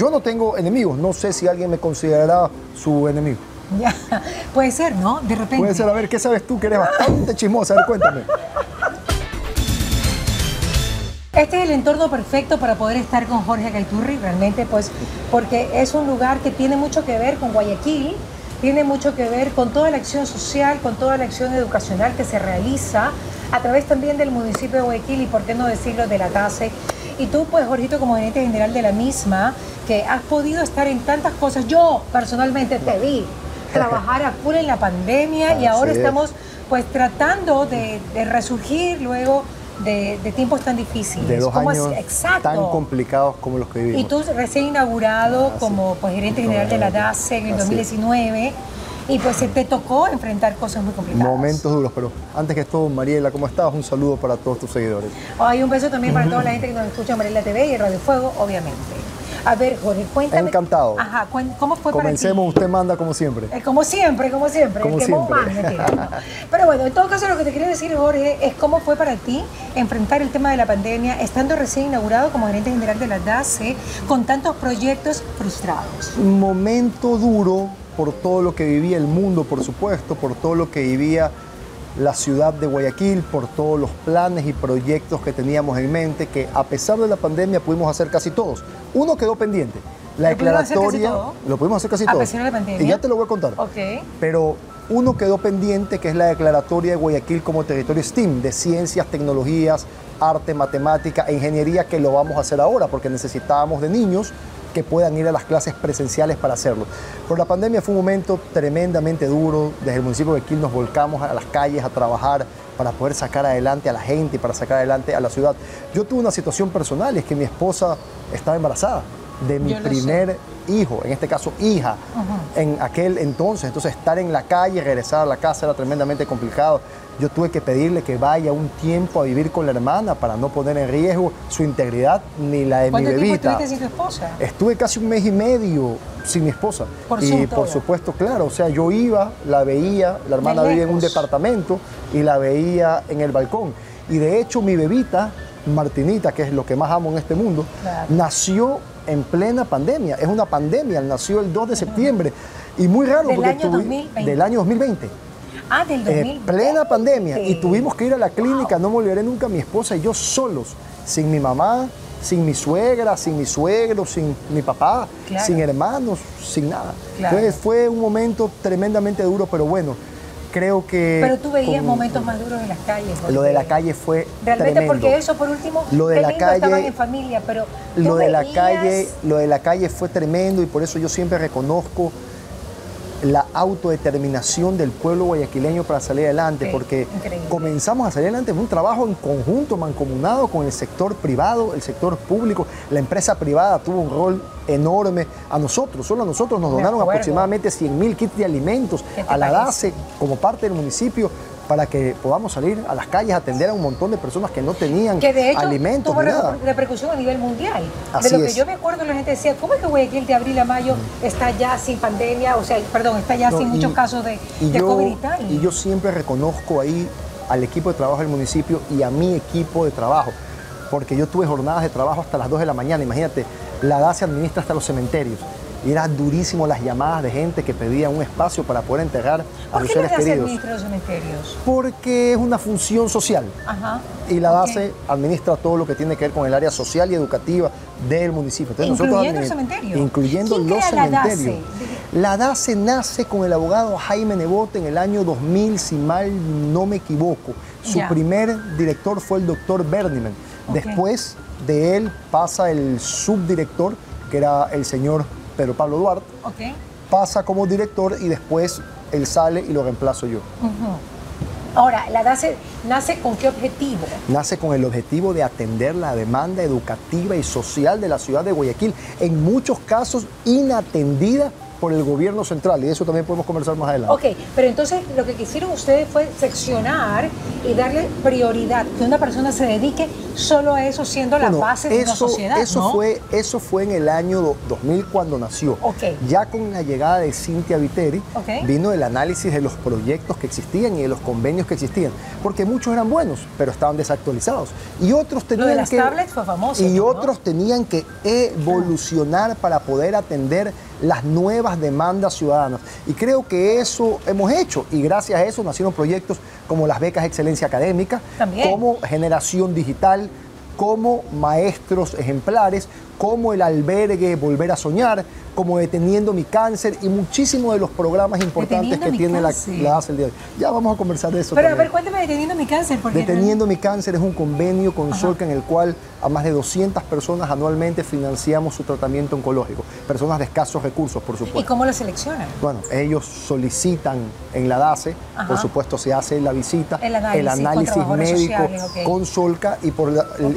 yo no tengo enemigos, no sé si alguien me considerará su enemigo. Ya, puede ser, ¿no? De repente. Puede ser, a ver, ¿qué sabes tú que eres bastante chismosa? A ver, cuéntame. Este es el entorno perfecto para poder estar con Jorge Gaiturri, realmente, pues, porque es un lugar que tiene mucho que ver con Guayaquil, tiene mucho que ver con toda la acción social, con toda la acción educacional que se realiza a través también del municipio de Guayaquil y, por qué no decirlo, de la TASE. Y tú, pues, Jorgito, como gerente general de la misma, que has podido estar en tantas cosas. Yo, personalmente, te vi trabajar a full en la pandemia y ahora estamos, pues, tratando de, de resurgir luego de, tiempos tan difíciles. De dos años tan complicados como los que vivimos. Y tú recién inaugurado ah, como pues, gerente general de la DACE en el 2019. Y pues se te tocó enfrentar cosas muy complicadas. Momentos duros, pero antes que todo, Mariela, ¿cómo estás? Un saludo para todos tus seguidores. Hay un beso también para toda la gente que nos escucha en Mariela TV y Radio Fuego, obviamente. A ver, Jorge, cuéntame. Encantado. Ajá, ¿cómo fue Comencemos, usted manda como siempre. Eh, como siempre, como siempre. Como siempre. Pero bueno, en todo caso lo que te quería decir, Jorge, es cómo fue para ti enfrentar el tema de la pandemia, estando recién inaugurado como gerente general de la DACE, con tantos proyectos frustrados. Momento duro por todo lo que vivía el mundo, por supuesto, por todo lo que vivía la ciudad de Guayaquil, por todos los planes y proyectos que teníamos en mente, que a pesar de la pandemia pudimos hacer casi todos. Uno quedó pendiente. La declaratoria, lo pudimos hacer casi todo. A pesar de la pandemia. Y ya te lo voy a contar. Ok. Pero uno quedó pendiente, que es la declaratoria de Guayaquil como territorio STEAM, de ciencias, tecnologías, arte, matemática e ingeniería, que lo vamos a hacer ahora, porque necesitábamos de niños que puedan ir a las clases presenciales para hacerlo. Pero la pandemia fue un momento tremendamente duro. Desde el municipio de Quil nos volcamos a las calles a trabajar para poder sacar adelante a la gente y para sacar adelante a la ciudad. Yo tuve una situación personal, es que mi esposa estaba embarazada de mi primer hijo, en este caso hija, en aquel entonces. Entonces estar en la calle, regresar a la casa era tremendamente complicado. Yo tuve que pedirle que vaya un tiempo a vivir con la hermana para no poner en riesgo su integridad ni la de mi bebita. ¿Cuánto sin tu esposa? Estuve casi un mes y medio sin mi esposa. y por supuesto, claro, o sea, yo iba, la veía, la hermana vivía en un departamento y la veía en el balcón. Y de hecho mi bebita, Martinita, que es lo que más amo en este mundo, nació en plena pandemia. Es una pandemia, nació el 2 de septiembre. Y muy raro ¿Del porque año 2020? del año 2020. Ah, del 2020. Eh, plena pandemia. Y tuvimos que ir a la clínica, no me olvidaré nunca, mi esposa y yo solos, sin mi mamá, sin mi suegra, sin mi suegro, sin mi papá, sin hermanos, sin nada. Entonces fue un momento tremendamente duro, pero bueno, creo que... Pero tú veías momentos más duros en las calles. Lo de la calle fue Realmente porque eso por último, lo de la calle, estaban en familia, pero lo de la calle, lo de la calle fue tremendo y por eso yo siempre reconozco la autodeterminación del pueblo guayaquileño para salir adelante, porque comenzamos a salir adelante en un trabajo en conjunto, mancomunado con el sector privado, el sector público, la empresa privada tuvo un rol enorme. A nosotros, solo a nosotros nos donaron aproximadamente 100 mil kits de alimentos a la DACE como parte del municipio para que podamos salir a las calles a atender a un montón de personas que no tenían que de hecho, alimentos tuvo nada. repercusión a nivel mundial. de lo que yo me acuerdo, la gente decía, ¿cómo es que Guayaquil de abril a mayo está ya sin pandemia? O sea, perdón, está ya sin muchos casos de, COVID y tal. Y yo siempre reconozco ahí al equipo de trabajo del municipio y a mi equipo de trabajo, porque yo tuve jornadas de trabajo hasta las 2 de la mañana. Imagínate, la DA se administra hasta los cementerios y era durísimo las llamadas de gente que pedía un espacio para poder enterrar a sus seres queridos. ¿Por qué los cementerios? Porque es una función social. Ajá. Y la DACE administra todo lo que tiene que ver con el área social y educativa del municipio. incluyendo los cementerios. Incluyendo los cementerios. La DACE? nace con el abogado Jaime Nebote en el año 2000, si mal no me equivoco. Su primer director fue el doctor Berniman. Después de él pasa el subdirector, que era el señor Pedro Pablo Duarte, pasa como director y después él sale y lo reemplazo yo. Ahora, la DACE nace con qué objetivo? Nace con el objetivo de atender la demanda educativa y social de la ciudad de Guayaquil, en muchos casos inatendida por el gobierno central y eso también podemos conversar más adelante. Ok, pero entonces lo que quisieron ustedes fue seccionar y darle prioridad, que una persona se dedique solo a eso siendo la base de una sociedad. Eso, fue, eso fue en el año 2000 cuando nació. Okay. Ya con la llegada de Cintia Viteri vino el análisis de los proyectos que existían y de los convenios que existían, porque muchos eran buenos, pero estaban desactualizados. Y otros tenían Lo de las que, tablets fue famoso. Y otros tenían que evolucionar para poder atender las nuevas demandas ciudadanas. Y creo que eso hemos hecho y gracias a eso nacieron proyectos como las becas Excelencia Académica, como Generación Digital, como Maestros Ejemplares, como el albergue Volver a Soñar, como Deteniendo mi Cáncer y muchísimos de los programas importantes que tiene la, la ACE el día de hoy. Ya vamos a conversar de eso. Pero a ver, cuéntame Deteniendo mi Cáncer. Deteniendo mi Cáncer es un convenio con Solca en el cual a más de 200 personas anualmente financiamos su tratamiento oncológico. Personas de escasos recursos, por supuesto. ¿Y cómo lo seleccionan? Bueno, ellos solicitan en la DACE, por supuesto se hace la visita, el análisis, médico con Solca y, por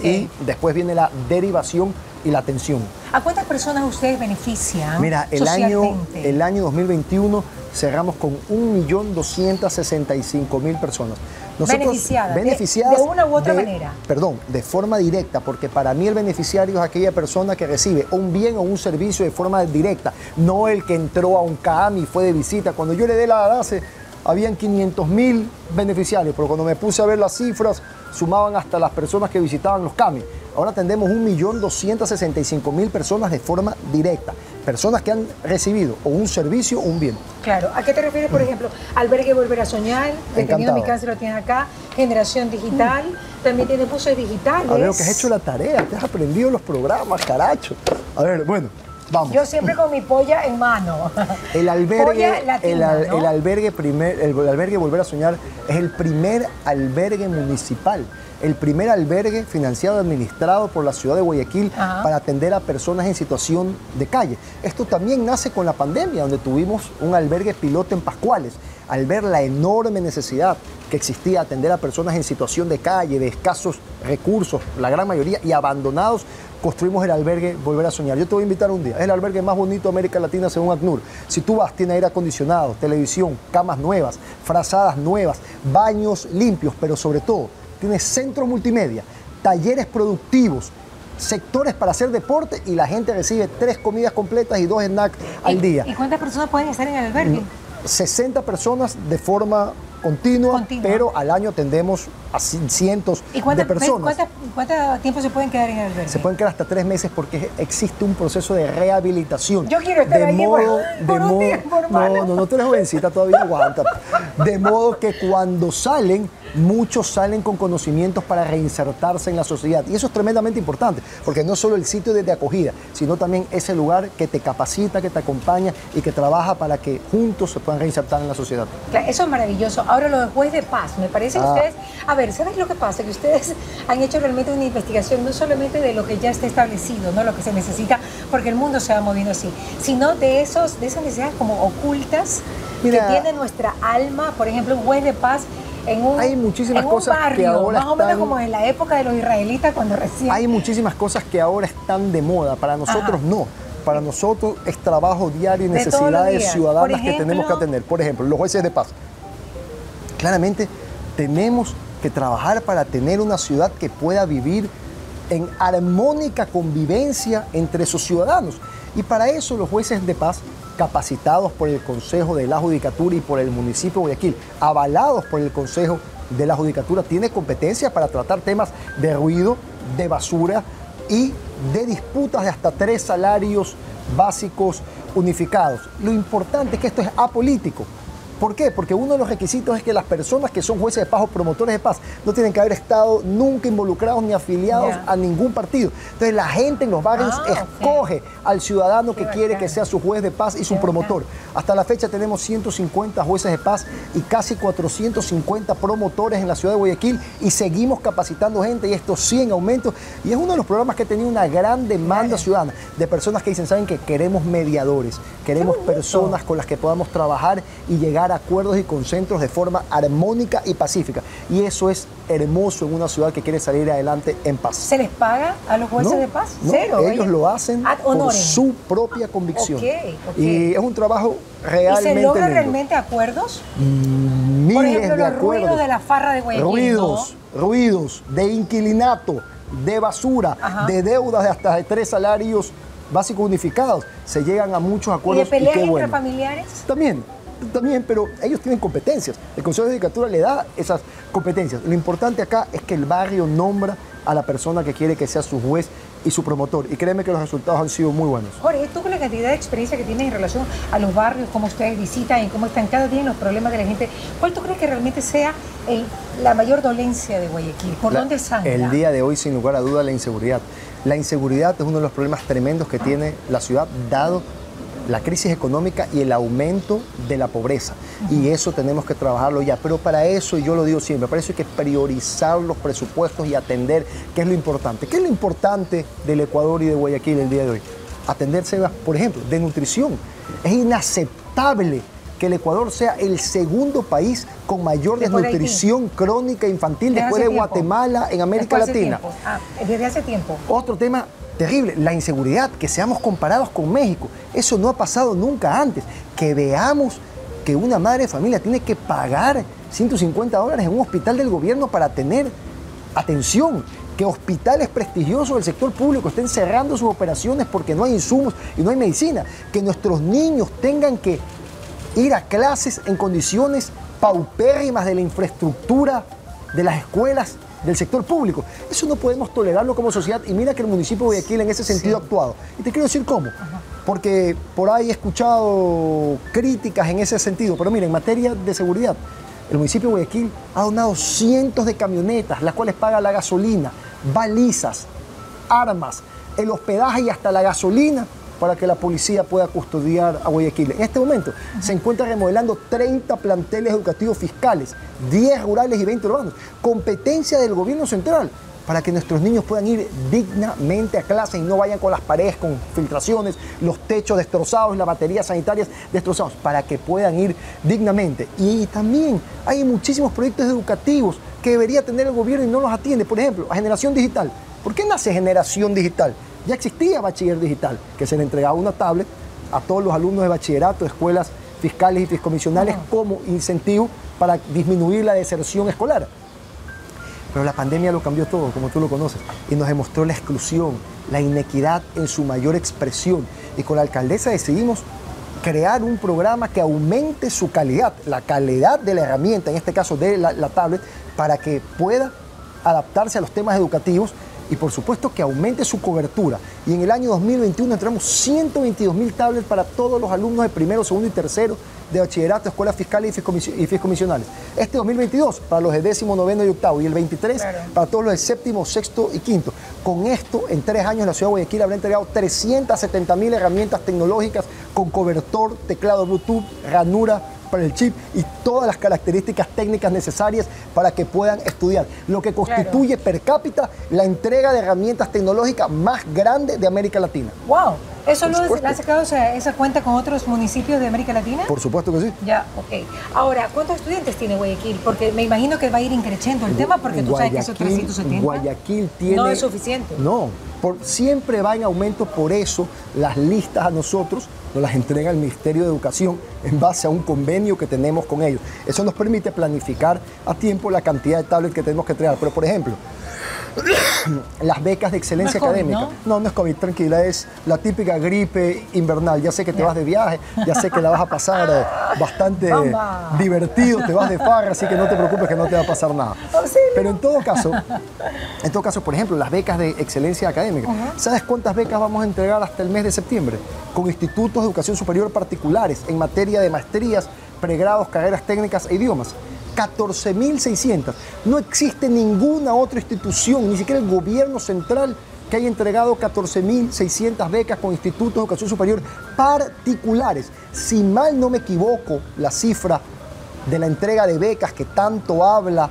y después viene la derivación y la atención. ¿A cuántas personas ustedes benefician? Mira, el año, el año 2021 cerramos con 1.265.000 personas. beneficiadas, beneficiadas de, una u otra manera. Perdón, de forma directa, porque para mí el beneficiario es aquella persona que recibe un bien o un servicio de forma directa, no el que entró a un CAM y fue de visita. Cuando yo le dé la base, habían 500.000 beneficiarios, pero cuando me puse a ver las cifras, sumaban hasta las personas que visitaban los CAMI. Ahora atendemos 1.265.000 personas de forma directa, personas que han recibido o un servicio o un bien. Claro, ¿a qué te refieres, por ejemplo? Albergue Volver a Soñar, Detenido Mi Cáncer lo tienes acá, Generación Digital, también tiene buses digitales. A ver, que has hecho la tarea, te has aprendido los programas, caracho. A ver, bueno, Vamos. Yo siempre con mi polla en mano. El albergue, el, albergue primer, el albergue Volver a Soñar es el primer albergue municipal el primer albergue financiado y administrado por la ciudad de Guayaquil para atender a personas en situación de calle. Esto también nace con la pandemia, donde tuvimos un albergue piloto en Pascuales. Al ver la enorme necesidad que existía atender a personas en situación de calle, de escasos recursos, la gran mayoría, y abandonados, construimos el albergue Volver a Soñar. Yo te voy a invitar un día. Es el albergue más bonito de América Latina según ACNUR. Si tú vas, tiene aire acondicionado, televisión, camas nuevas, frazadas nuevas, baños limpios, pero sobre todo tiene centro multimedia, talleres productivos, sectores para hacer deporte y la gente recibe tres comidas completas y dos snacks al día. ¿Y cuántas personas pueden estar en el albergue? 60 personas de forma continua, pero al año atendemos a cientos de personas. ¿Cuánto tiempo se pueden quedar en el albergue? Se pueden quedar hasta tres meses porque existe un proceso de rehabilitación. Yo quiero estar de modo, de modo, No, no, no te eres jovencita todavía, aguanta. De modo que cuando salen, muchos salen con conocimientos para reinsertarse en la sociedad. Y eso es tremendamente importante, porque no solo el sitio de, acogida, sino también ese lugar que te capacita, que te acompaña y que trabaja para que juntos se puedan reinsertar en la sociedad. eso es maravilloso. Ahora lo de juez de paz, me parece que ah. ustedes, a ver, ¿sabes lo que pasa? Que ustedes han hecho realmente una investigación no solamente de lo que ya está establecido, no lo que se necesita, porque el mundo se va moviendo así, sino de esos, de esas necesidades como ocultas que tiene nuestra alma, por ejemplo, un juez de paz en un, hay muchísimas cosas barrio, que ahora más o menos como en la época de los israelitas cuando recién hay muchísimas cosas que ahora están de moda. Para nosotros no. Para nosotros es trabajo diario y necesidades ciudadanas que tenemos que atender. Por ejemplo los jueces de paz claramente tenemos que trabajar para tener una ciudad que pueda vivir en armónica convivencia entre sus ciudadanos. Y para eso los jueces de paz, capacitados por el Consejo de la Judicatura y por el municipio de Guayaquil, avalados por el Consejo de la Judicatura, tienen competencia para tratar temas de ruido, de basura y de disputas de hasta tres salarios básicos unificados. Lo importante es que esto es apolítico. ¿Por qué? Porque uno de los requisitos es que las personas que son jueces de paz o promotores de paz no tienen que haber estado nunca involucrados ni afiliados a ningún partido. Entonces la gente en los barrios ah, escoge al ciudadano que quiere que sea su juez de paz y su promotor. Hasta la fecha tenemos 150 jueces de paz y casi 450 promotores en la ciudad de Guayaquil y seguimos capacitando gente y esto sí en aumento. Y es uno de los programas que ha tenido una gran demanda ciudadana de personas que dicen, saben que queremos mediadores, queremos personas con las que podamos trabajar y llegar a acuerdos y concentros de forma armónica y pacífica. Y eso es hermoso en una ciudad que quiere salir adelante en paz. ¿Se les paga a los jueces de paz? Cero. Ellos lo hacen por su propia convicción. Y es un trabajo realmente. ¿Y se logra realmente acuerdos? Mm, por ejemplo, los ruidos de la farra de Guayaquil. Ruidos, ruidos de inquilinato, de basura, de deudas de hasta de tres salarios básicos unificados. Se llegan a muchos acuerdos. ¿Y de peleas entre familiares? También, también, pero ellos tienen competencias. El Consejo de Judicatura le da esas competencias. Lo importante acá es que el barrio nombra a la persona que quiere que sea su juez y su promotor. Y créeme que los resultados han sido muy buenos. Jorge, tú con la cantidad de experiencia que tienes en relación a los barrios, cómo ustedes visitan y cómo están cada día los problemas de la gente, ¿cuál tú crees que realmente sea la mayor dolencia de Guayaquil? ¿Por dónde sangra? El día de hoy, sin lugar a duda, la inseguridad. La inseguridad es uno de los problemas tremendos que tiene la ciudad, dado la crisis económica y el aumento de la pobreza. Y eso tenemos que trabajarlo ya. Pero para eso, y yo lo digo siempre, para eso hay que priorizar los presupuestos y atender qué es lo importante. ¿Qué es lo importante del Ecuador y de Guayaquil el día de hoy? Atenderse, por ejemplo, de nutrición. Es inaceptable que el Ecuador sea el segundo país con mayor desnutrición crónica infantil después de Guatemala en América Latina. Ah, desde hace tiempo. Otro tema terrible, la inseguridad, que seamos comparados con México. Eso no ha pasado nunca antes. Que veamos que una madre de familia tiene que pagar 150 dólares en un hospital del gobierno para tener atención. Que hospitales prestigiosos del sector público estén cerrando sus operaciones porque no hay insumos y no hay medicina. Que nuestros niños tengan que ir a clases en condiciones paupérrimas de la infraestructura de las escuelas del sector público. Eso no podemos tolerarlo como sociedad y mira que el municipio de Guayaquil en ese sentido ha actuado. Y te quiero decir cómo. Porque por ahí he escuchado críticas en ese sentido, pero mira, en materia de seguridad, el municipio de Guayaquil ha donado cientos de camionetas, las cuales paga la gasolina, balizas, armas, el hospedaje y hasta la gasolina para que la policía pueda custodiar a Guayaquil. En este momento se encuentra remodelando 30 planteles educativos fiscales, 10 rurales y 20 urbanos, competencia del gobierno central para que nuestros niños puedan ir dignamente a clase y no vayan con las paredes con filtraciones, los techos destrozados, las baterías sanitarias destrozados, para que puedan ir dignamente. Y también hay muchísimos proyectos educativos que debería tener el gobierno y no los atiende. Por ejemplo, a generación digital. ¿Por qué nace generación digital? Ya existía bachiller digital, que se le entregaba una tablet a todos los alumnos de bachillerato, escuelas fiscales y fiscomisionales como incentivo para disminuir la deserción escolar. Pero la pandemia lo cambió todo, como tú lo conoces, y nos demostró la exclusión, la inequidad en su mayor expresión. Y con la alcaldesa decidimos crear un programa que aumente su calidad, la calidad de la herramienta, en este caso de la, la tablet, para que pueda adaptarse a los temas educativos y por supuesto que aumente su cobertura. Y en el año 2021 entramos 122 mil tablets para todos los alumnos de primero, segundo y tercero de bachillerato, escuelas fiscales y fiscomisionales. Este 2022 para los de décimo, noveno y octavo y el 23 para todos los de séptimo, sexto y quinto. Con esto, en tres años la ciudad de Guayaquil habrá entregado 370 mil herramientas tecnológicas con cobertor, teclado Bluetooth, ranura, para el chip y todas las características técnicas necesarias para que puedan estudiar, lo que constituye per cápita la entrega de herramientas tecnológicas más grande de América Latina. ¡Wow! ¿Eso lo ha sacado esa cuenta con otros municipios de América Latina? Por supuesto que sí. Ya, ok. Ahora, ¿cuántos estudiantes tiene Guayaquil? Porque me imagino que va a ir increciendo el tema porque tú sabes que esos 370 Guayaquil tiene... No es suficiente. No, por, siempre va en aumento, por eso las listas a nosotros nos las entrega el Ministerio de Educación en base a un convenio que tenemos con ellos. Eso nos permite planificar a tiempo la cantidad de tablets que tenemos que entregar. Pero, por ejemplo, las becas de excelencia académica. ¿no? ¿no? es COVID, tranquila, es la típica gripe invernal. Ya sé que te vas de viaje, ya sé que la vas a pasar eh, bastante divertido, te vas de farra, así que no te preocupes que no te va a pasar nada. Pero en todo caso, en todo caso, por ejemplo, las becas de excelencia académica. ¿Sabes cuántas becas vamos a entregar hasta el mes de septiembre? Con institutos de educación superior particulares en materia de maestrías, pregrados, carreras técnicas e idiomas. 14.600. No existe ninguna otra institución, ni siquiera el gobierno central, que haya entregado 14.600 becas con institutos de educación superior particulares. Si mal no me equivoco, la cifra de la entrega de becas que tanto habla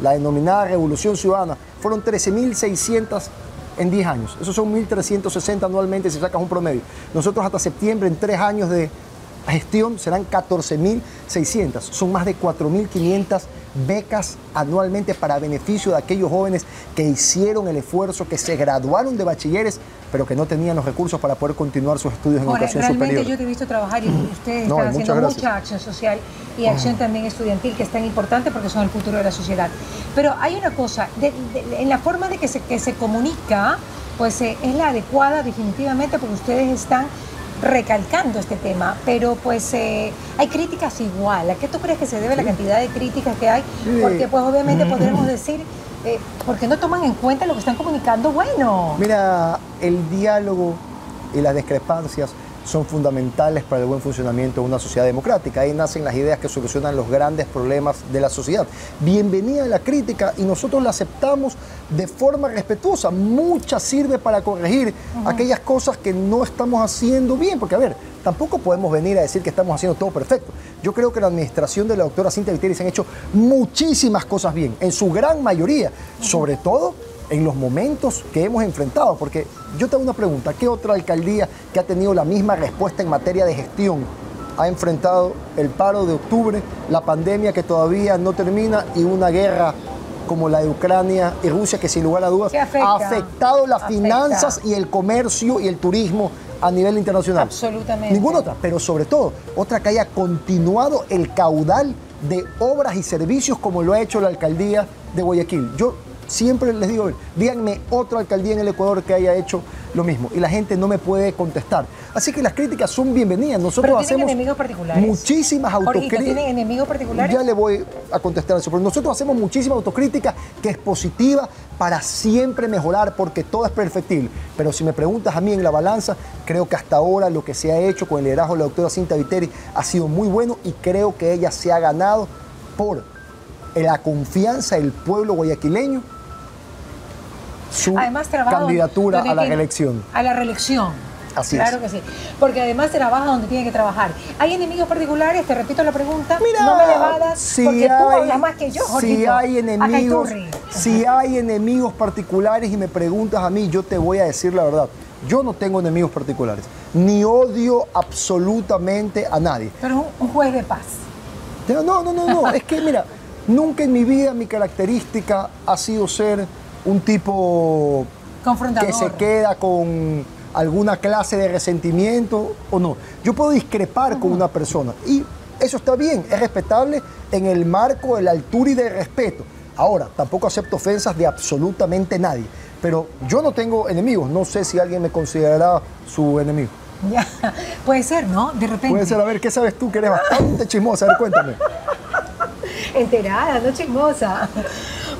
la denominada Revolución Ciudadana, fueron 13.600 en 10 años. Esos son 1.360 anualmente si sacas un promedio. Nosotros hasta septiembre, en tres años de gestión serán 14.600. Son más de 4.500 becas anualmente para beneficio de aquellos jóvenes que hicieron el esfuerzo, que se graduaron de bachilleres, pero que no tenían los recursos para poder continuar sus estudios en educación realmente superior. yo te he visto trabajar y ustedes están haciendo mucha acción social y acción también estudiantil que es tan importante porque son el futuro de la sociedad. Pero hay una cosa, en la forma de que se, que se comunica, pues eh, es la adecuada definitivamente porque ustedes están recalcando este tema, pero pues eh, hay críticas igual. ¿A qué tú crees que se debe la cantidad de críticas que hay? Porque pues obviamente podremos decir, eh, porque no toman en cuenta lo que están comunicando bueno. Mira, el diálogo y las discrepancias son fundamentales para el buen funcionamiento de una sociedad democrática. Ahí nacen las ideas que solucionan los grandes problemas de la sociedad. Bienvenida a la crítica y nosotros la aceptamos de forma respetuosa. Mucha sirve para corregir aquellas cosas que no estamos haciendo bien, porque a ver, tampoco podemos venir a decir que estamos haciendo todo perfecto. Yo creo que la administración de la doctora Cintia Viteri se han hecho muchísimas cosas bien, en su gran mayoría, sobre todo en los momentos que hemos enfrentado. Porque yo tengo una pregunta, ¿qué otra alcaldía que ha tenido la misma respuesta en materia de gestión ha enfrentado el paro de octubre, la pandemia que todavía no termina y una guerra como la de Ucrania y Rusia que sin lugar a dudas ha afectado las finanzas y el comercio y el turismo a nivel internacional. Absolutamente. Ninguna otra, pero sobre todo otra que haya continuado el caudal de obras y servicios como lo ha hecho la alcaldía de Guayaquil. Yo Siempre les digo, díganme otra alcaldía en el Ecuador que haya hecho lo mismo. Y la gente no me puede contestar. Así que las críticas son bienvenidas. Nosotros hacemos enemigos particulares? muchísimas autocríticas. ¿Tienen enemigos particulares? Ya le voy a contestar eso. Pero nosotros hacemos muchísima autocrítica que es positiva para siempre mejorar, porque todo es perfectible. Pero si me preguntas a mí en la balanza, creo que hasta ahora lo que se ha hecho con el liderazgo de la doctora Cinta Viteri ha sido muy bueno y creo que ella se ha ganado por la confianza del pueblo guayaquileño su candidatura a la reelección. A la reelección. Así claro que sí. Porque además trabaja donde tiene que trabajar. ¿Hay enemigos particulares? Te repito la pregunta. Mira, no me le si porque tú hablas más que yo, Si hay enemigos, si hay enemigos particulares y me preguntas a mí, yo te voy a decir la verdad. Yo no tengo enemigos particulares. Ni odio absolutamente a nadie. Pero un, un juez de paz. No, no, no, no. es que mira, nunca en mi vida mi característica ha sido ser un tipo que se queda con alguna clase de resentimiento o no. Yo puedo discrepar con una persona y eso está bien, es respetable en el marco de la altura y del respeto. Ahora, tampoco acepto ofensas de absolutamente nadie, pero yo no tengo enemigos, no sé si alguien me considerará su enemigo. Ya, puede ser, ¿no? De repente. Puede ser, a ver, ¿qué sabes tú que eres bastante chismosa? A ver, cuéntame. Enterada, no chismosa.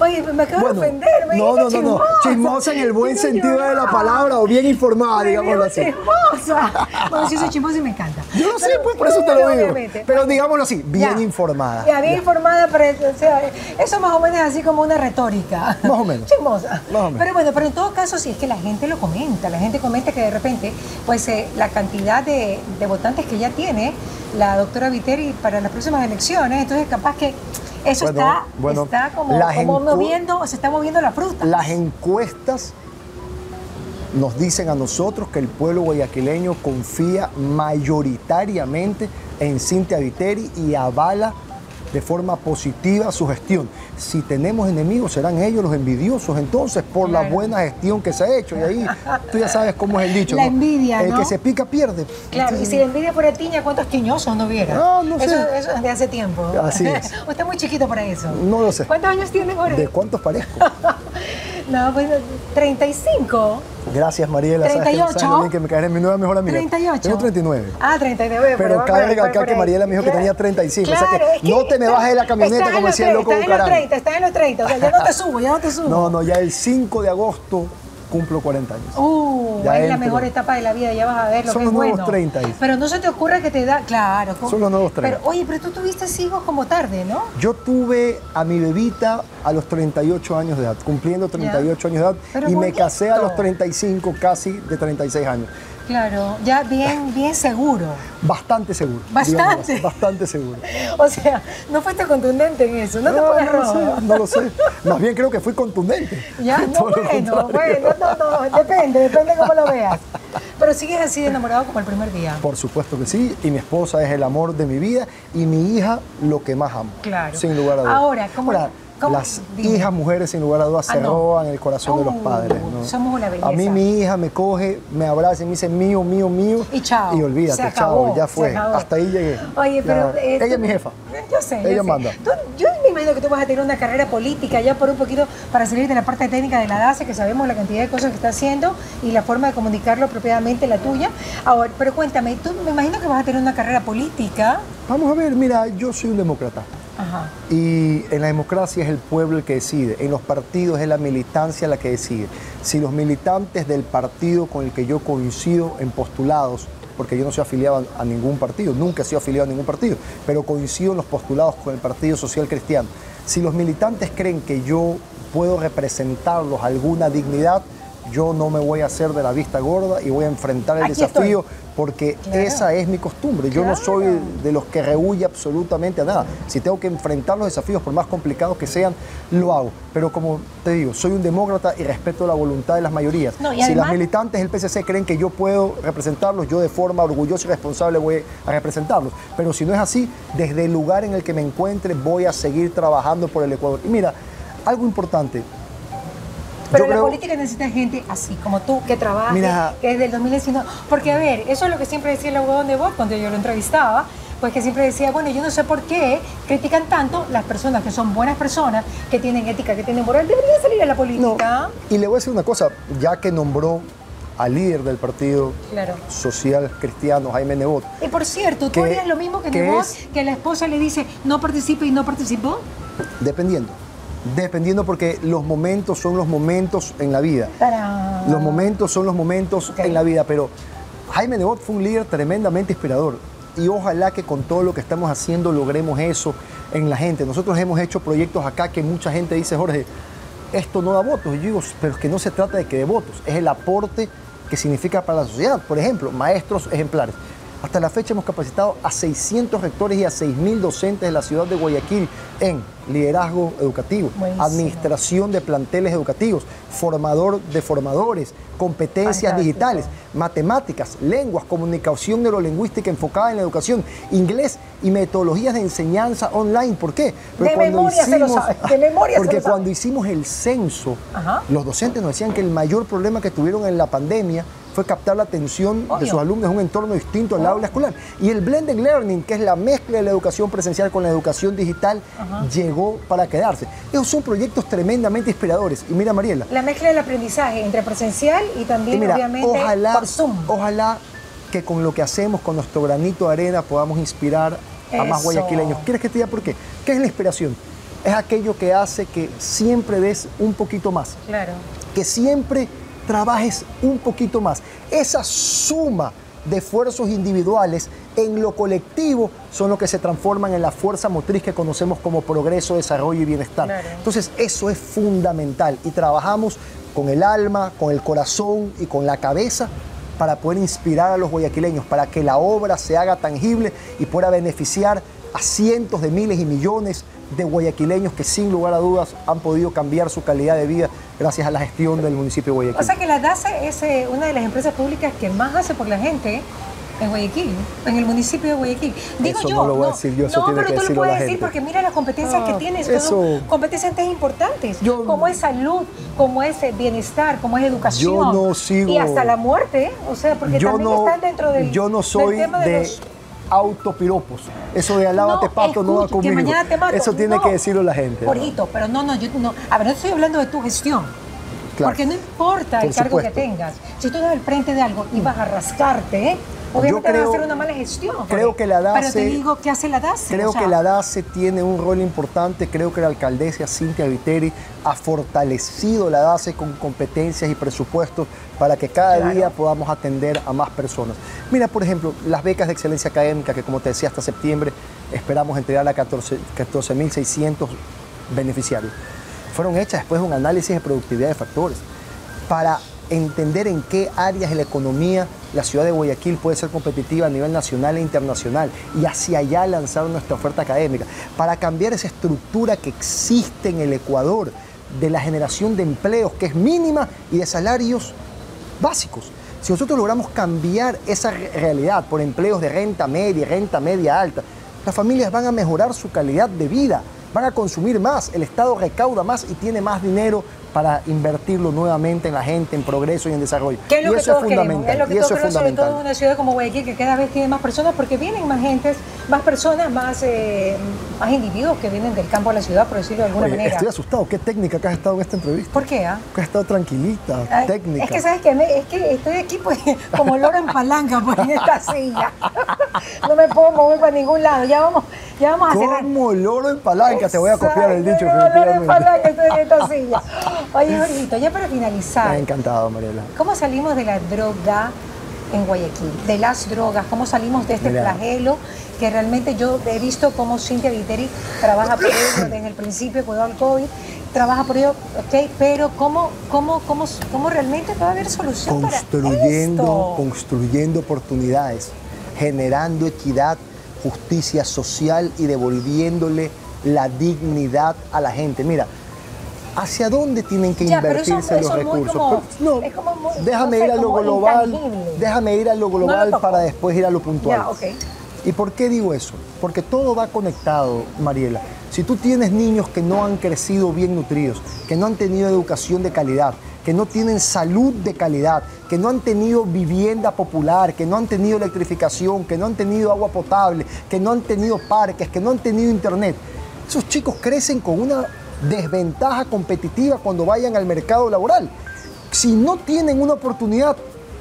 Oye, me acabo de ofender, me No, no, no, no. Chismosa en el buen sentido de la palabra o bien informada, digámoslo así. Chismosa. Bueno, sí soy chismosa y me encanta. Yo no sé, pues por eso te lo digo. Pero digámoslo así, bien informada. Ya, bien informada, pero o sea, eso más o menos es así como una retórica. Más o menos. Chismosa. Más o menos. Pero bueno, pero en todo caso, sí es que la gente lo comenta. La gente comenta que de repente, pues eh, la cantidad de, de votantes que ya tiene la doctora Viteri para las próximas elecciones, entonces capaz que eso está, está como, moviendo, se está moviendo la fruta. Las encuestas nos dicen a nosotros que el pueblo guayaquileño confía mayoritariamente en Cintia Viteri y avala de forma positiva su gestión. Si tenemos enemigos, serán ellos los envidiosos, entonces, por la buena gestión que se ha hecho. Y ahí tú ya sabes cómo es el dicho. La envidia. El que se pica pierde. Claro, y si la envidia fuera tiña, ¿cuántos tiñosos no hubiera? No, no sé. Eso, es de hace tiempo. Así es. Usted es muy chiquito para eso. No lo sé. ¿Cuántos años tiene ahora? ¿De cuántos parezco? no, pues 35. Gracias, Mariela. 38. Sabes bien que me caeré en mi nueva mejor amiga. 38. Tengo 39. Ah, 39. Pero cabe recalcar que Mariela me dijo que tenía 35. o sea que, no te me bajes de la camioneta como decía el loco Está en los 30, está en los 30. O sea, ya no te subo, ya no te subo. No, no, ya el 5 de agosto cumplo 40 años. Uh, es la mejor etapa de la vida, ya vas a ver lo Son que los es nuevos bueno. 30. Ahí. Pero no se te ocurre que te da, claro. Son los nuevos 30. Pero, oye, pero tú tuviste hijos como tarde, ¿no? Yo tuve a mi bebita a los 38 años de edad, cumpliendo 38 años de edad, Pero y me bonito. casé a los 35, casi de 36 años. Claro, ya bien, bien seguro. Bastante seguro. Bastante. digamos, bastante seguro. O sea, no fuiste contundente en eso, no, te pones no lo sé, no lo sé. Más bien creo que fui contundente. Ya, no, bueno, bueno, no, no, depende, depende cómo lo veas. Pero sigues así de enamorado como el primer día. Por supuesto que sí, y mi esposa es el amor de mi vida y mi hija lo que más amo. Claro. Sin lugar a dudas. Ahora, ¿cómo- cómo? las Dime. hijas mujeres sin lugar a dudas Ah, se no. roban el corazón de los Uh, padres. ¿no? somos una belleza. A mí mi hija me coge, me abraza y me dice mío, mío, mío. Y chao. Y olvídate, Se acabó, chao, ya fue. Hasta ahí llegué. Oye, pero... eh, Ella tú- es mi jefa. Yo sé. yo Ella sé. manda. Tú- yo me imagino que tú vas a tener una carrera política ya por un poquito para salir de la parte técnica de la DACE, que sabemos la cantidad de cosas que está haciendo y la forma de comunicarlo apropiadamente la tuya. Ahora, pero cuéntame, tú me imagino que vas a tener una carrera política. Vamos a ver, mira, yo soy un demócrata. Y en la democracia es el pueblo el que decide, en los partidos es la militancia la que decide. Si los militantes del partido con el que yo coincido en postulados, porque yo no soy afiliado a ningún partido, nunca he sido afiliado a ningún partido, pero coincido en los postulados con el Partido Social Cristiano. Si los militantes creen que yo puedo representarlos alguna dignidad, yo no me voy a hacer de la vista gorda y voy a enfrentar el Aquí desafío estoy. porque Claro. esa es mi costumbre. Yo no soy de los que rehuye absolutamente a nada. Si tengo que enfrentar los desafíos, por más complicados que sean, lo hago. Pero como te digo, soy un demócrata y respeto la voluntad de las mayorías. No, si además- las militantes del PCC creen que yo puedo representarlos, yo de forma orgullosa y responsable voy a representarlos. Pero si no es así, desde el lugar en el que me encuentre, voy a seguir trabajando por el Ecuador. Y mira, algo importante. Pero Yo la creo- política necesita gente así como tú, que trabaje, Mira. que desde el 2019. Porque, a ver, eso es lo que siempre decía el abogado de Bob cuando yo lo entrevistaba. Pues que siempre decía, bueno, yo no sé por qué critican tanto las personas que son buenas personas, que tienen ética, que tienen moral, deberían salir a la No, política. y le voy a decir una cosa, ya que nombró al líder del Partido Claro. Social Cristiano, Jaime Nebot, Y por cierto, ¿tú harías lo mismo que, que Nebot, es- que la esposa le dice no participe y no participó? Dependiendo. Dependiendo porque los momentos son los momentos en la vida. Los momentos son los momentos en la vida. Pero Jaime Nebot fue un líder tremendamente inspirador. Y ojalá que con todo lo que estamos haciendo logremos eso en la gente. Nosotros hemos hecho proyectos acá que mucha gente dice, Jorge, esto no da votos. Y yo digo, pero es que no se trata de que dé votos, es el aporte que significa para la sociedad. Por ejemplo, maestros ejemplares. Hasta la fecha hemos capacitado a 600 rectores y a 6.000 docentes de la ciudad de Guayaquil en liderazgo educativo, Buenísimo. administración de planteles educativos, formador de formadores, competencias Fantástico. digitales, matemáticas, lenguas, comunicación neurolingüística enfocada en la educación, inglés y metodologías de enseñanza online. ¿Por qué? De memoria se lo sabe, de memoria se porque sabe. cuando hicimos el censo, Ajá. los docentes nos decían que el mayor problema que tuvieron en la pandemia fue captar la atención de sus alumnos en un entorno distinto al aula escolar. Y el blended learning, que es la mezcla de la educación presencial con la educación digital, llegó para quedarse. Esos son proyectos tremendamente inspiradores. Y mira, Mariela, La mezcla del aprendizaje entre presencial y también, y mira, obviamente, ojalá, por Zoom. ojalá que con lo que hacemos, con nuestro granito de arena, podamos inspirar a más guayaquileños. ¿Quieres que te diga por qué? ¿Qué es la inspiración? Es aquello que hace que siempre des un poquito más, Claro. que siempre trabajes un poquito más. Esa suma de esfuerzos individuales en lo colectivo son los que se transforman en la fuerza motriz que conocemos como progreso, desarrollo y bienestar. Claro. Entonces eso es fundamental y trabajamos con el alma, con el corazón y con la cabeza para poder inspirar a los guayaquileños, para que la obra se haga tangible y pueda beneficiar a cientos de miles y millones de guayaquileños que sin lugar a dudas han podido cambiar su calidad de vida gracias a la gestión del municipio de Guayaquil. O sea que la DASA es eh, una de las empresas públicas que más hace por la gente en Guayaquil, en el municipio de Guayaquil. Digo Eso yo, no lo voy a decir yo, eso no, tiene pero que tú lo puedes decir porque mira las competencias Ah, que tienes, eso- son competencias tan importantes, Yo- como es salud, como es eh, bienestar, como es educación. Yo no sigo- Y hasta la muerte, o sea, porque yo también no, están dentro del, yo no del soy tema de, de, los... autopiropos. Eso de alábate No, pato no va que conmigo. mañana te mato. Eso tiene No. que decirlo la gente. Jorgito, pero no, no, yo no. A ver, no estoy hablando de tu gestión. Claro. Porque no importa el cargo supuesto. que tengas. Si tú estás al frente de algo y vas a rascarte, ¿eh? Obviamente creo- vas a hacer una mala gestión. Creo que la Pero DACE te digo, ¿qué hace la DACE? Creo O sea, que la DACE tiene un rol importante, creo que la alcaldesa Cintia Viteri ha fortalecido la DACE con competencias y presupuestos para que cada Claro. día podamos atender a más personas. Mira, por ejemplo, las becas de excelencia académica, que como te decía, hasta septiembre esperamos entregar a 14 14.600 beneficiarios, fueron hechas después de un análisis de productividad de factores para entender en qué áreas de la economía la ciudad de Guayaquil puede ser competitiva a nivel nacional e internacional y hacia allá lanzar nuestra oferta académica, para cambiar esa estructura que existe en el Ecuador de la generación de empleos que es mínima y de salarios básicos. Si nosotros logramos cambiar esa realidad por empleos de renta media, renta media alta, las familias van a mejorar su calidad de vida, van a consumir más, el Estado recauda más y tiene más dinero para invertirlo nuevamente en la gente, en progreso y en desarrollo. ¿Qué es lo y que eso es todos queremos? fundamental. Es lo que y todos eso es queremos, sobre todo en fundamental. una ciudad como Guayaquil, que cada vez tiene más personas, porque vienen más gentes, más personas, más, eh, más individuos que vienen del campo a la ciudad, por decirlo de alguna Oye, manera. estoy asustado. ¿Qué técnica que has estado en esta entrevista? ¿Por qué? ah? Que has estado tranquilita, Ay, técnica. Es que sabes que es que estoy aquí pues, como loro en palanca pues, en esta silla. No me puedo mover para ningún lado. Ya vamos, ya vamos a cerrar. Como loro en palanca, te voy a copiar el dicho. Como loro en palanca estoy en esta silla. Oye, Jorgito, ya para finalizar, Me ha encantado, Mariela. ¿cómo salimos de la droga en Guayaquil? De las drogas, ¿cómo salimos de este Mira. flagelo que realmente yo he visto cómo Cintia Viteri trabaja por ello desde el principio, cuidado al COVID, trabaja por ello, ok, pero ¿cómo, cómo, cómo, cómo realmente va a haber solución construyendo, para esto? construyendo oportunidades, generando equidad, justicia social y devolviéndole la dignidad a la gente. Mira, ¿hacia dónde tienen que Ya, invertirse eso los recursos? como- no, es como muy- déjame no sé, ir a lo global, déjame ir a lo lo global para después ir a lo puntual. Ya. ¿Y por qué digo eso? Porque todo va conectado, Mariela. Si tú tienes niños que no han crecido bien nutridos, que no han tenido educación de calidad, que no tienen salud de calidad, que no han tenido vivienda popular, que no han tenido electrificación, que no han tenido agua potable, que no han tenido parques, que no han tenido internet, esos chicos crecen con una desventaja competitiva cuando vayan al mercado laboral. Si no tienen una oportunidad,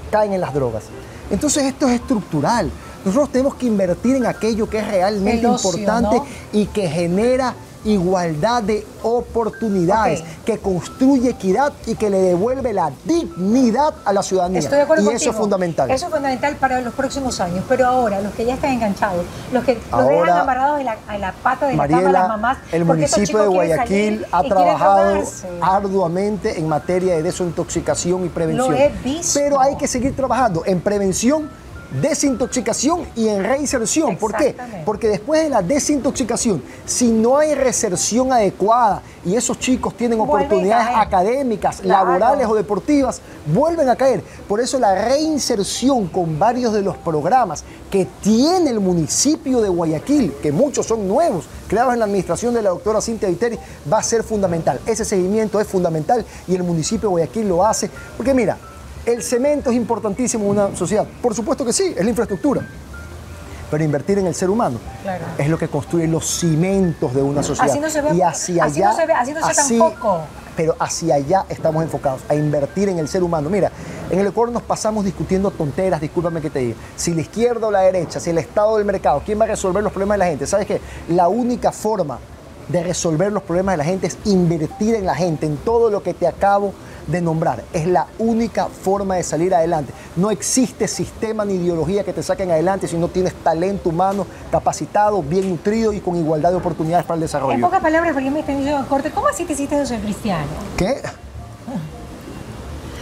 caen en las drogas. Entonces esto es estructural. Nosotros tenemos que invertir en aquello que es realmente ocio, importante ¿no? y que genera igualdad de oportunidades, que construye equidad y que le devuelve la dignidad a la ciudadanía. Estoy de acuerdo y contigo. eso es fundamental. Eso es fundamental para los próximos años. Pero ahora, los que ya están enganchados, los que los Ahora, dejan amarrados en la, en la pata de la cama Mariela, las mamás, el municipio de Guayaquil ha trabajado arduamente en materia de desintoxicación y prevención. Lo he visto. Pero hay que seguir trabajando en prevención, desintoxicación y en reinserción. ¿Por qué? Porque después de la desintoxicación, si no hay reserción adecuada y esos chicos tienen Vuelven oportunidades académicas, Claro. laborales o deportivas, vuelven a caer. Por eso la reinserción con varios de los programas que tiene el municipio de Guayaquil, que muchos son nuevos, creados en la administración de la doctora Cintia Viteri, va a ser fundamental. Ese seguimiento es fundamental y el municipio de Guayaquil lo hace. Porque mira, el cemento es importantísimo en una sociedad. Por supuesto que sí, es la infraestructura. Pero invertir en el ser humano Claro. es lo que construye los cimientos de una sociedad. Así no se ve- y hacia así allá, no se ve- así no se así- tampoco. pero hacia allá estamos enfocados, a invertir en el ser humano. Mira, en el Ecuador nos pasamos discutiendo tonteras, discúlpame que te diga. Si la izquierda o la derecha, si el estado del mercado, ¿quién va a resolver los problemas de la gente? ¿Sabes qué? La única forma de resolver los problemas de la gente es invertir en la gente, en todo lo que te acabo de nombrar. Es la única forma de salir adelante. No existe sistema ni ideología que te saquen adelante si no tienes talento humano capacitado, bien nutrido y con igualdad de oportunidades para el desarrollo. En pocas palabras, porque me están diciendo corte, ¿cómo así te hiciste de cristiano? ¿Qué?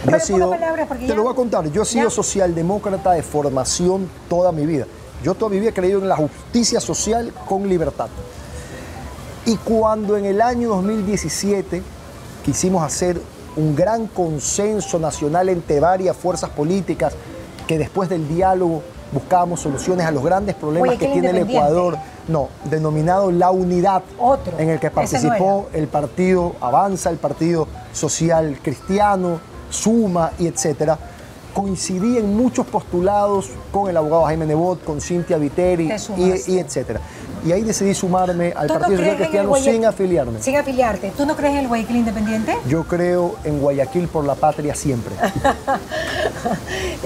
Yo he en sido, pocas palabras, porque te ya- lo voy a contar, yo he sido ya. socialdemócrata de formación toda mi vida. Yo toda mi vida he creído en la justicia social con libertad. Y cuando en el año 2017 quisimos hacer un gran consenso nacional entre varias fuerzas políticas, que después del diálogo buscábamos soluciones a los grandes problemas que tiene el. Ecuador, no, denominado La Unidad, Otro. en el que no participó el partido Avanza, el partido Social Cristiano, Suma y etcétera. Coincidí en muchos postulados con el abogado Jaime Nebot, con Cintia Viteri Te y, y etcétera. Y ahí decidí sumarme al ¿Tú no Partido Social Cristiano sin afiliarme. Sin afiliarte. ¿Tú no crees en el Guayaquil Independiente? Yo creo en Guayaquil por la patria siempre.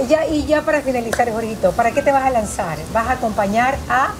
Ya, y ya para finalizar, Jorgito, ¿para qué te vas a lanzar? ¿Vas a acompañar a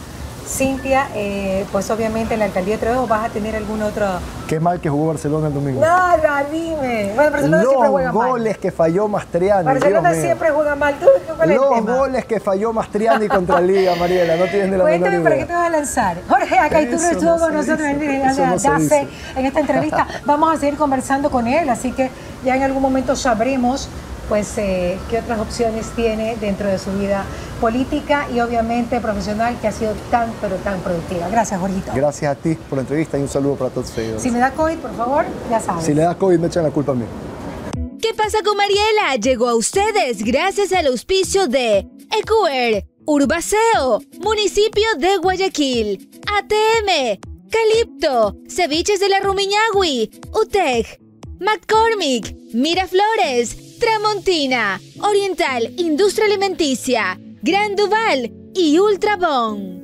Cintia, eh, pues obviamente en la alcaldía de Trujillo, o vas a tener algún otro... Qué mal que jugó Barcelona el domingo. Nada, dime. Bueno, Barcelona siempre Los juega mal. goles que falló Mastriani. Barcelona Dios mío. siempre juega mal. ¿Tú cuál es el Los tema? goles que falló Mastriani contra Liga, Mariela, no tienes ni la Cuéntame para qué te vas a lanzar. Jorge Acaiturro Eso estuvo no con se nosotros en eso no en esta entrevista. Vamos a seguir conversando con él, así que ya en algún momento sabremos pues eh, qué otras opciones tiene dentro de su vida política y obviamente profesional que ha sido tan pero tan productiva. Gracias, Jorgito. Gracias a ti por la entrevista y un saludo para todos ustedes. Si me da COVID, por favor, ya sabes. Si le da COVID, me echan la culpa a mí. ¿Qué pasa con Mariela? Llegó a ustedes gracias al auspicio de EQR, Urbaceo, Municipio de Guayaquil, ATM, Calipto, Ceviches de la Rumiñahui, UTEC, McCormick, Miraflores, Tramontina, Oriental Industria Alimenticia, Gran Duval y Ultrabón.